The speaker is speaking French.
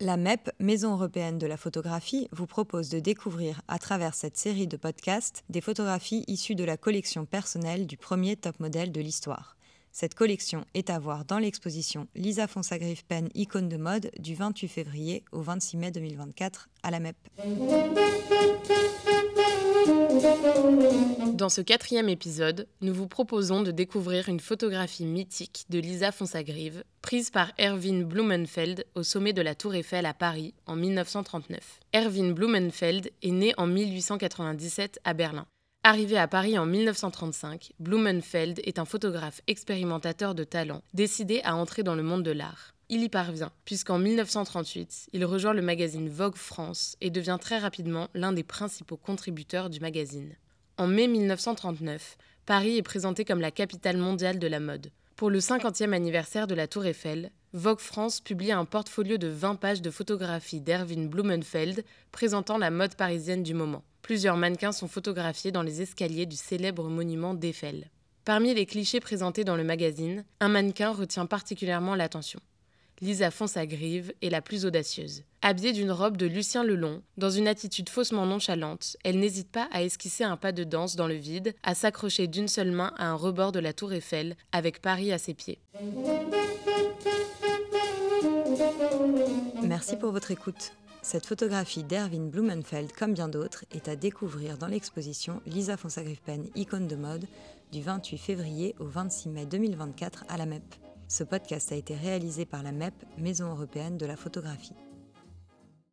La MEP, Maison européenne de la photographie, vous propose de découvrir à travers cette série de podcasts des photographies issues de la collection personnelle du premier top modèle de l'histoire. Cette collection est à voir dans l'exposition Lisa Fonsagriffe Pen Icône de mode du 28 février au 26 mai 2024 à la MEP. Dans ce quatrième épisode, nous vous proposons de découvrir une photographie mythique de Lisa Fonsagrive, prise par Erwin Blumenfeld au sommet de la Tour Eiffel à Paris en 1939. Erwin Blumenfeld est né en 1897 à Berlin. Arrivé à Paris en 1935, Blumenfeld est un photographe expérimentateur de talent, décidé à entrer dans le monde de l'art. Il y parvient, puisqu'en 1938, il rejoint le magazine Vogue France et devient très rapidement l'un des principaux contributeurs du magazine. En mai 1939, Paris est présenté comme la capitale mondiale de la mode. Pour le 50e anniversaire de la Tour Eiffel, Vogue France publie un portfolio de 20 pages de photographies d'Erwin Blumenfeld présentant la mode parisienne du moment. Plusieurs mannequins sont photographiés dans les escaliers du célèbre monument d'Eiffel. Parmi les clichés présentés dans le magazine, un mannequin retient particulièrement l'attention. Lisa Fonsagrive est la plus audacieuse. Habillée d'une robe de Lucien Lelon, dans une attitude faussement nonchalante, elle n'hésite pas à esquisser un pas de danse dans le vide, à s'accrocher d'une seule main à un rebord de la tour Eiffel, avec Paris à ses pieds. Merci pour votre écoute. Cette photographie d'Erwin Blumenfeld, comme bien d'autres, est à découvrir dans l'exposition Lisa Fonsagrive Pen Icône de mode du 28 février au 26 mai 2024 à la MEP. Ce podcast a été réalisé par la MEP, Maison européenne de la photographie.